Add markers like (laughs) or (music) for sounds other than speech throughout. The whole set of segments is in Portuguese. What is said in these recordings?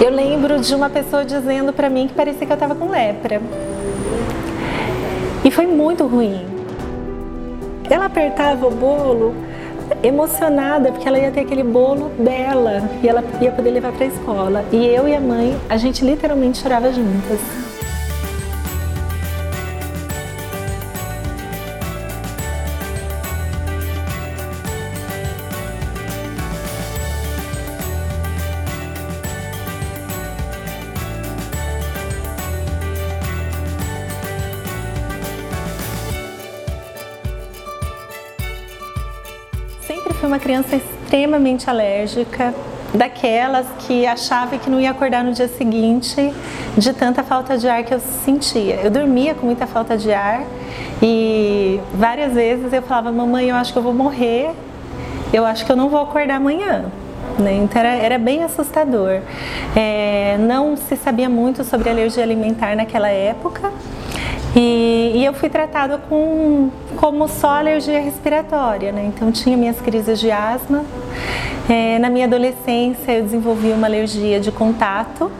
Eu lembro de uma pessoa dizendo para mim que parecia que eu estava com lepra. E foi muito ruim. Ela apertava o bolo emocionada porque ela ia ter aquele bolo dela e ela ia poder levar para a escola. E eu e a mãe, a gente literalmente chorava juntas. Fui uma criança extremamente alérgica, daquelas que achava que não ia acordar no dia seguinte de tanta falta de ar que eu sentia. Eu dormia com muita falta de ar e várias vezes eu falava, mamãe, eu acho que eu vou morrer, eu acho que eu não vou acordar amanhã. Né? Então era, era, bem assustador. É, não se sabia muito sobre alergia alimentar naquela época. E, e, eu fui tratada com, como só alergia respiratória, né? Então tinha minhas crises de asma. É, na minha adolescência eu desenvolvi uma alergia de contato,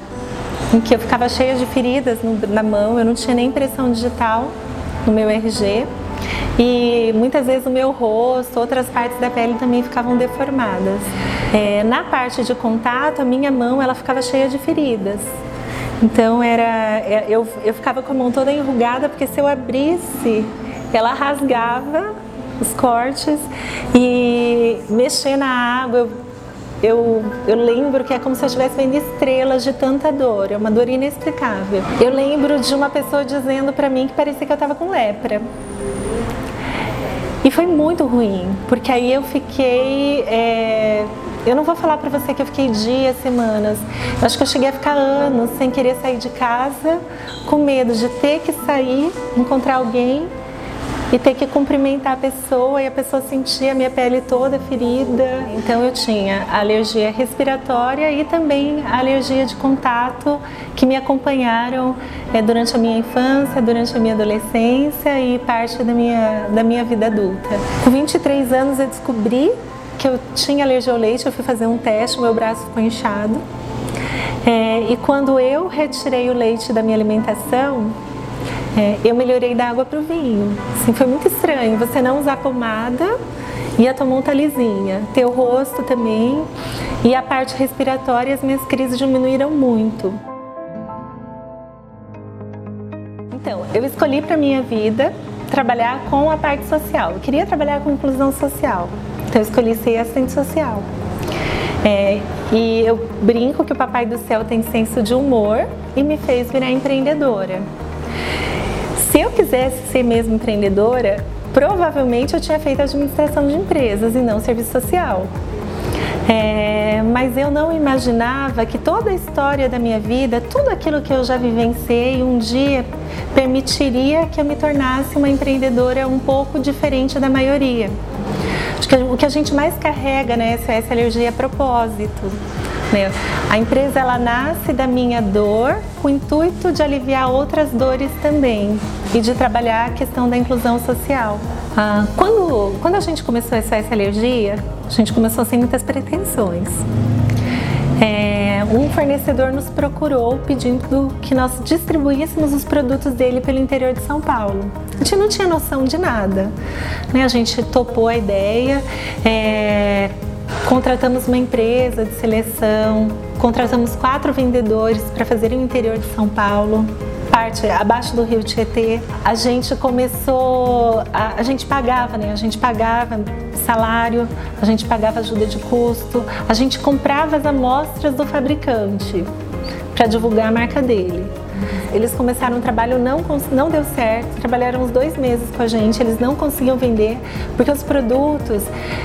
em que eu ficava cheia de feridas no, na mão, eu não tinha nem impressão digital no meu RG. E muitas vezes o meu rosto, outras partes da pele também ficavam deformadas. É, na parte de contato, a minha mão ela ficava cheia de feridas. Então era, é, eu, eu ficava com a mão toda enrugada porque se eu abrisse, ela rasgava os cortes e mexer na água, eu, eu, eu lembro que é como se eu estivesse vendo estrelas de tanta dor, é uma dor inexplicável. Eu lembro de uma pessoa dizendo para mim que parecia que eu estava com lepra. E foi muito ruim, porque aí eu fiquei é, eu não vou falar para você que eu fiquei dias, semanas. Eu acho que eu cheguei a ficar anos sem querer sair de casa, com medo de ter que sair, encontrar alguém e ter que cumprimentar a pessoa e a pessoa sentir a minha pele toda ferida. Então eu tinha alergia respiratória e também alergia de contato que me acompanharam é, durante a minha infância, durante a minha adolescência e parte da minha, da minha vida adulta. Com 23 anos eu descobri que eu tinha alergia ao leite, eu fui fazer um teste, meu braço ficou inchado. É, e quando eu retirei o leite da minha alimentação, é, eu melhorei da água para o vinho. Assim, foi muito estranho você não usar pomada e a mão tá lisinha. Teu rosto também. E a parte respiratória, as minhas crises diminuíram muito. Então, eu escolhi para minha vida trabalhar com a parte social. Eu queria trabalhar com inclusão social. Então eu escolhi ser assistente social. É, e eu brinco que o Papai do Céu tem senso de humor e me fez virar empreendedora. Se eu quisesse ser mesmo empreendedora, provavelmente eu tinha feito administração de empresas e não serviço social. É, mas eu não imaginava que toda a história da minha vida, tudo aquilo que eu já vivenciei, um dia permitiria que eu me tornasse uma empreendedora um pouco diferente da maioria. Acho que o que a gente mais carrega na SOS Alergia é propósito. Né? A empresa ela nasce da minha dor com o intuito de aliviar outras dores também e de trabalhar a questão da inclusão social. Ah, quando, quando a gente começou a SOS Alergia, a gente começou sem muitas pretensões. É, um fornecedor nos procurou pedindo que nós distribuíssemos os produtos dele pelo interior de São Paulo. A gente não tinha noção de nada. Né? A gente topou a ideia, é, contratamos uma empresa de seleção, contratamos quatro vendedores para fazerem o interior de São Paulo parte abaixo do rio Tietê, a gente começou, a, a, gente pagava, né? A gente pagava salário, a gente pagava ajuda de custo, a gente comprava as amostras do fabricante para divulgar a marca dele. Eles começaram um trabalho, não, não deu certo, trabalharam uns dois meses com a gente, eles não conseguiam vender, porque os produtos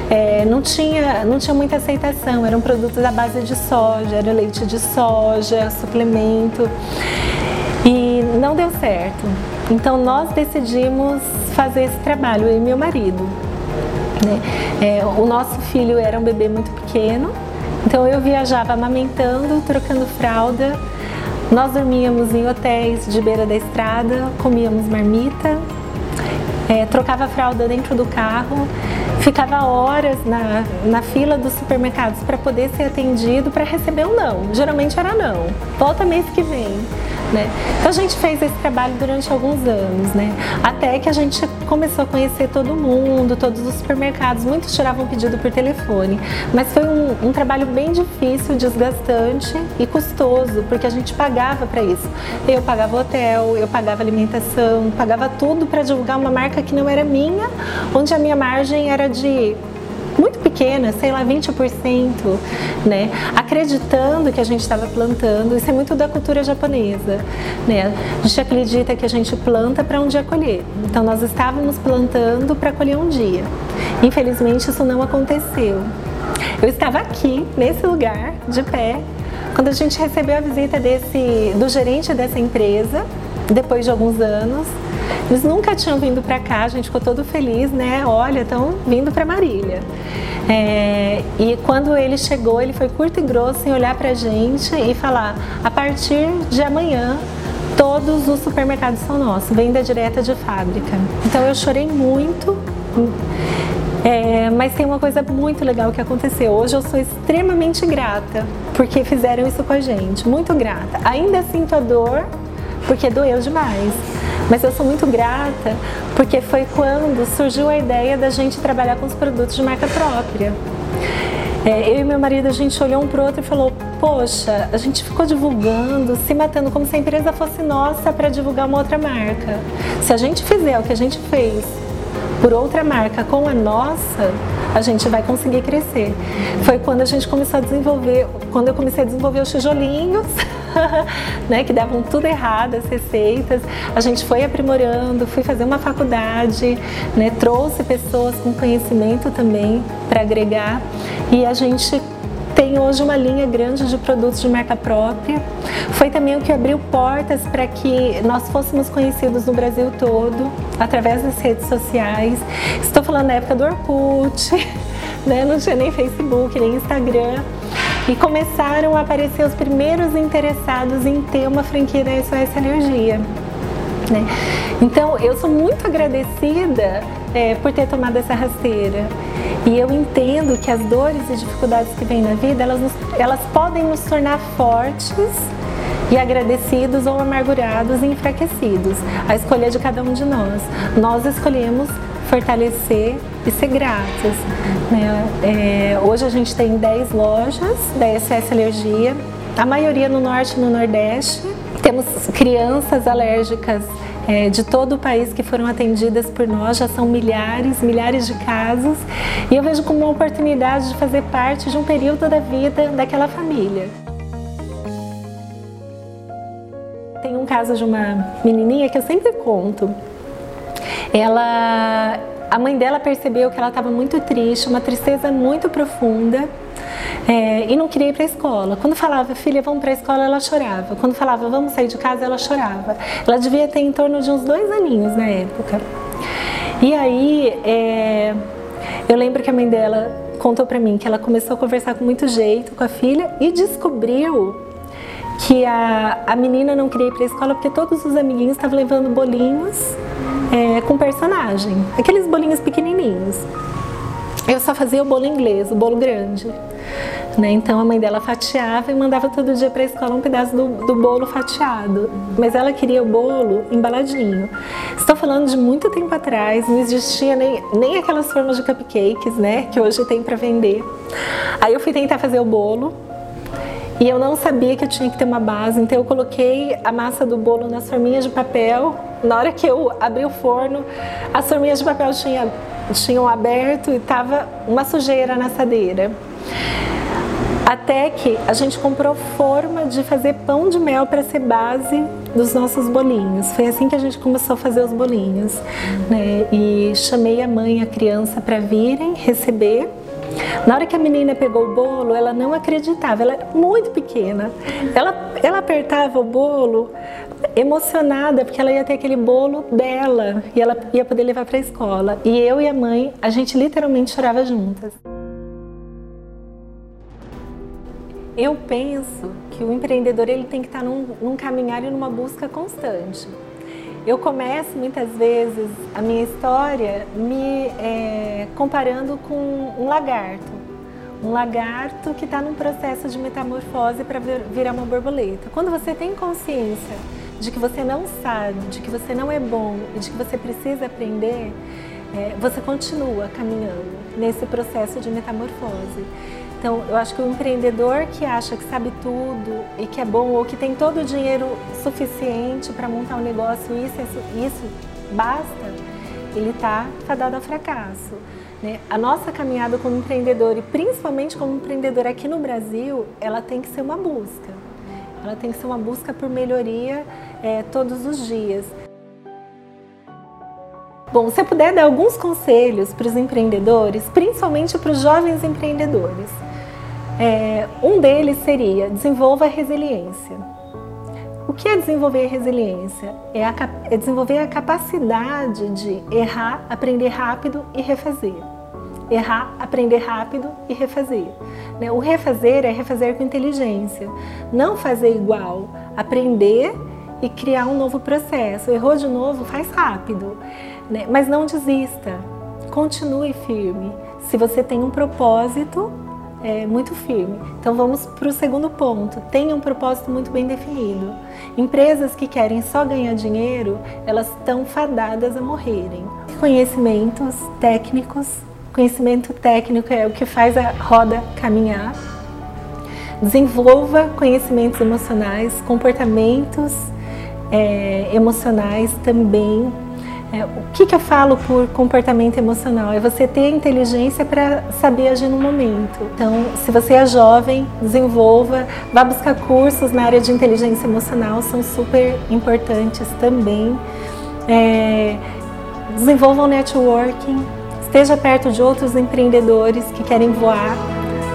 é, não, tinha, não tinha muita aceitação, eram produtos à base de soja, era leite de soja, suplemento não deu certo. Então nós decidimos fazer esse trabalho, eu e meu marido. Né? É, o nosso filho era um bebê muito pequeno, então eu viajava amamentando, trocando fralda. Nós dormíamos em hotéis de beira da estrada, comíamos marmita, é, trocava fralda dentro do carro ficava horas na, na fila dos supermercados para poder ser atendido para receber um não. Geralmente era não. Volta mês que vem. Né? Então a gente fez esse trabalho durante alguns anos, né? Até que a gente começou a conhecer todo mundo, todos os supermercados. Muitos tiravam pedido por telefone, mas foi um, um trabalho bem difícil, desgastante e custoso, porque a gente pagava para isso. Eu pagava hotel, eu pagava alimentação, pagava tudo para divulgar uma marca que não era minha, onde a minha margem era de muito pequena, sei lá, 20%, né? Acreditando que a gente estava plantando, isso é muito da cultura japonesa, né? A gente acredita que a gente planta para um dia colher. Então nós estávamos plantando para colher um dia. Infelizmente isso não aconteceu. Eu estava aqui, nesse lugar, de pé, quando a gente recebeu a visita desse do gerente dessa empresa, depois de alguns anos, eles nunca tinham vindo para cá, a gente ficou todo feliz, né? Olha, estão vindo para Marília. É, e quando ele chegou, ele foi curto e grosso em olhar para a gente e falar: a partir de amanhã, todos os supermercados são nossos, venda direta de fábrica. Então eu chorei muito. É, mas tem uma coisa muito legal que aconteceu. Hoje eu sou extremamente grata porque fizeram isso com a gente, muito grata. Ainda sinto a dor porque doeu demais. Mas eu sou muito grata porque foi quando surgiu a ideia da gente trabalhar com os produtos de marca própria. É, eu e meu marido, a gente olhou um pro outro e falou: Poxa, a gente ficou divulgando, se matando como se a empresa fosse nossa para divulgar uma outra marca. Se a gente fizer o que a gente fez por outra marca com a nossa, a gente vai conseguir crescer. Foi quando a gente começou a desenvolver, quando eu comecei a desenvolver os tijolinhos. (laughs) (laughs) né, que davam tudo errado, as receitas. A gente foi aprimorando, fui fazer uma faculdade, né, trouxe pessoas com conhecimento também para agregar e a gente tem hoje uma linha grande de produtos de marca própria. Foi também o que abriu portas para que nós fôssemos conhecidos no Brasil todo, através das redes sociais. Estou falando da época do Orkut, (laughs) né? não tinha nem Facebook, nem Instagram e começaram a aparecer os primeiros interessados em ter uma franquia da SOS Alergia. Né? Então, eu sou muito agradecida é, por ter tomado essa rasteira. E eu entendo que as dores e dificuldades que vêm na vida, elas, nos, elas podem nos tornar fortes e agradecidos ou amargurados e enfraquecidos. A escolha é de cada um de nós. Nós escolhemos fortalecer e ser gratas. Né? É, hoje a gente tem 10 lojas da SS Alergia, a maioria no norte e no nordeste. Temos crianças alérgicas é, de todo o país que foram atendidas por nós, já são milhares, milhares de casos, e eu vejo como uma oportunidade de fazer parte de um período da vida daquela família. Tem um caso de uma menininha que eu sempre conto. Ela a mãe dela percebeu que ela estava muito triste, uma tristeza muito profunda. É, e não queria ir para a escola. Quando falava, filha, vamos para a escola, ela chorava. Quando falava, vamos sair de casa, ela chorava. Ela devia ter em torno de uns dois aninhos na época. E aí, é, eu lembro que a mãe dela contou para mim que ela começou a conversar com muito jeito com a filha e descobriu que a, a menina não queria ir para a escola porque todos os amiguinhos estavam levando bolinhos é, com personagem, aqueles bolinhos pequenininhos. Eu só fazia o bolo inglês, o bolo grande. Né? Então a mãe dela fatiava e mandava todo dia para a escola um pedaço do, do, bolo fatiado. Mas ela queria o bolo embaladinho. Estou falando de muito tempo atrás, não existia nem, nem aquelas formas de cupcakes, né? Que hoje tem para vender. Aí eu fui tentar fazer o bolo, e eu não sabia que eu tinha que ter uma base, então eu coloquei a massa do bolo nas forminhas de papel. Na hora que eu abri o forno, as forminhas de papel tinha, tinham aberto e estava uma sujeira na assadeira. Até que a gente comprou forma de fazer pão de mel para ser base dos nossos bolinhos. Foi assim que a gente começou a fazer os bolinhos. Né? E chamei a mãe e a criança para virem receber na hora que a menina pegou o bolo, ela não acreditava, ela era muito pequena. Ela, ela apertava o bolo emocionada porque ela ia ter aquele bolo dela e ela ia poder levar para a escola. E eu e a mãe, a gente literalmente chorava juntas. Eu penso que o empreendedor ele tem que estar num, num caminhar e numa busca constante. Eu começo muitas vezes a minha história me é, comparando com um lagarto. Um lagarto que está num processo de metamorfose para virar uma borboleta. Quando você tem consciência de que você não sabe, de que você não é bom e de que você precisa aprender, é, você continua caminhando nesse processo de metamorfose. Então, eu acho que o empreendedor que acha que sabe tudo e que é bom ou que tem todo o dinheiro suficiente para montar um negócio, isso, isso basta, ele está fadado ao fracasso. Né? A nossa caminhada como empreendedor e principalmente como empreendedor aqui no Brasil, ela tem que ser uma busca. Ela tem que ser uma busca por melhoria é, todos os dias. Bom, se eu puder dar alguns conselhos para os empreendedores, principalmente para os jovens empreendedores, é, um deles seria desenvolva a resiliência. O que é desenvolver resiliência? É, a, é desenvolver a capacidade de errar, aprender rápido e refazer. Errar, aprender rápido e refazer. Né? O refazer é refazer com inteligência. Não fazer igual, aprender e criar um novo processo. Errou de novo, faz rápido. Né? Mas não desista, continue firme. Se você tem um propósito, é, muito firme. Então vamos para o segundo ponto. Tenha um propósito muito bem definido. Empresas que querem só ganhar dinheiro, elas estão fadadas a morrerem. Conhecimentos técnicos. Conhecimento técnico é o que faz a roda caminhar. Desenvolva conhecimentos emocionais, comportamentos é, emocionais também é, o que, que eu falo por comportamento emocional? É você ter inteligência para saber agir no momento. Então, se você é jovem, desenvolva, vá buscar cursos na área de inteligência emocional, são super importantes também. É, desenvolva o networking, esteja perto de outros empreendedores que querem voar,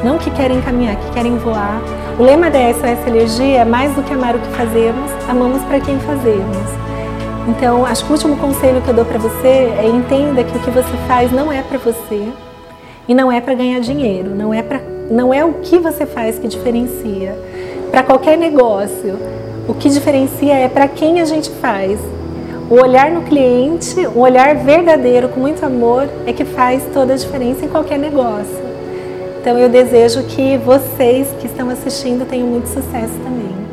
não que querem caminhar, que querem voar. O lema da SOS Energia é mais do que amar o que fazemos, amamos para quem fazemos. Então, acho que o último conselho que eu dou para você é entenda que o que você faz não é para você e não é para ganhar dinheiro, não é para não é o que você faz que diferencia. Para qualquer negócio, o que diferencia é para quem a gente faz. O olhar no cliente, um olhar verdadeiro com muito amor é que faz toda a diferença em qualquer negócio. Então eu desejo que vocês que estão assistindo tenham muito sucesso também.